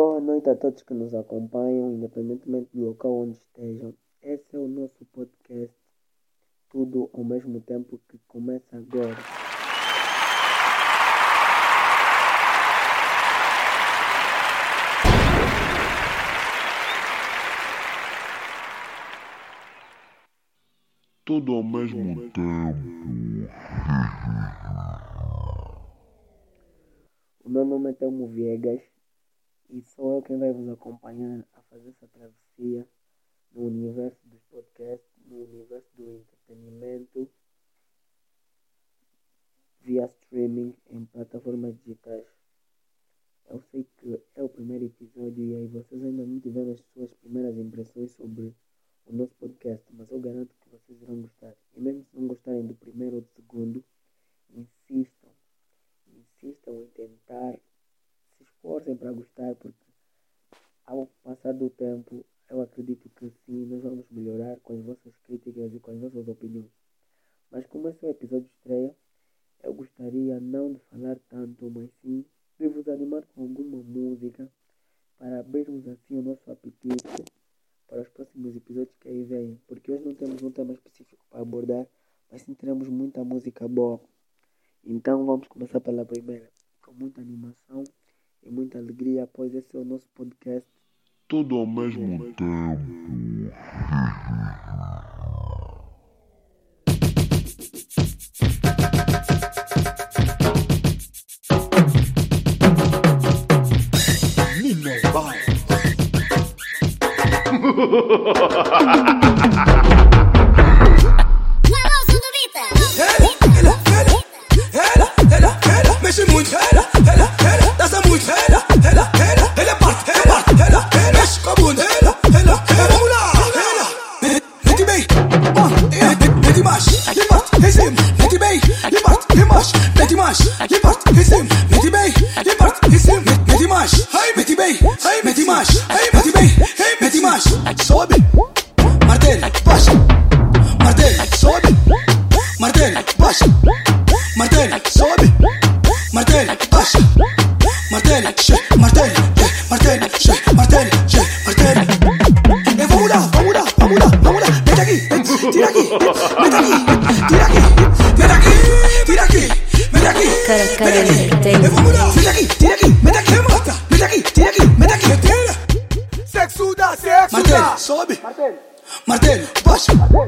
Boa noite a todos que nos acompanham, independentemente do local onde estejam. Esse é o nosso podcast, tudo ao mesmo tempo que começa agora. Tudo ao mesmo tempo. O meu nome é Telmo Viegas e sou eu quem vai vos acompanhar a fazer essa travessia no universo dos podcasts, no universo do entretenimento via streaming em plataformas digitais. Eu sei que é o primeiro episódio e aí vocês ainda não tiveram as suas primeiras impressões sobre o nosso podcast, mas eu garanto que vocês irão gostar. E mesmo se não gostarem do primeiro ou do segundo, insistam, insistam em tentar, esforcem para gostar, porque ao passar do tempo, eu acredito que sim, nós vamos melhorar com as vossas críticas e com as vossas opiniões. Mas como esse é o episódio de estreia, eu gostaria não de falar tanto, mas sim de vos animar com alguma música para abrirmos assim o nosso apetite para os próximos episódios que aí vêm. Porque hoje não temos um tema específico para abordar, mas sim teremos muita música boa. Então vamos começar pela primeira, com muita animação e muita alegria, pois esse é o nosso podcast. Tudo ao mesmo tempo. Manoso do Bita. Ela, ela, ela, ela, ela, mexe muito, him up, his him, Betty Bay, him up, him mash, Betty Mash, him up, his him, Betty Bay, him up, his him, Betty Mash, hey Betty Bay, hey Betty Mash, hey Betty Bay, hey Betty Mash, sobe, martel, baixa, martel, sobe, martel, baixa, martel, sobe, martel, baixa, martel, martel, tira aquí, vete aquí, tira aquí, vete aquí, tira aquí, vete aquí, vete aquí, vete aquí, tira aquí, vete aquí, vete aquí, tira aquí, vete aquí, tira. Sexuda, sexuda. Martel, sobe. Martel. Martel, baixa. Martel.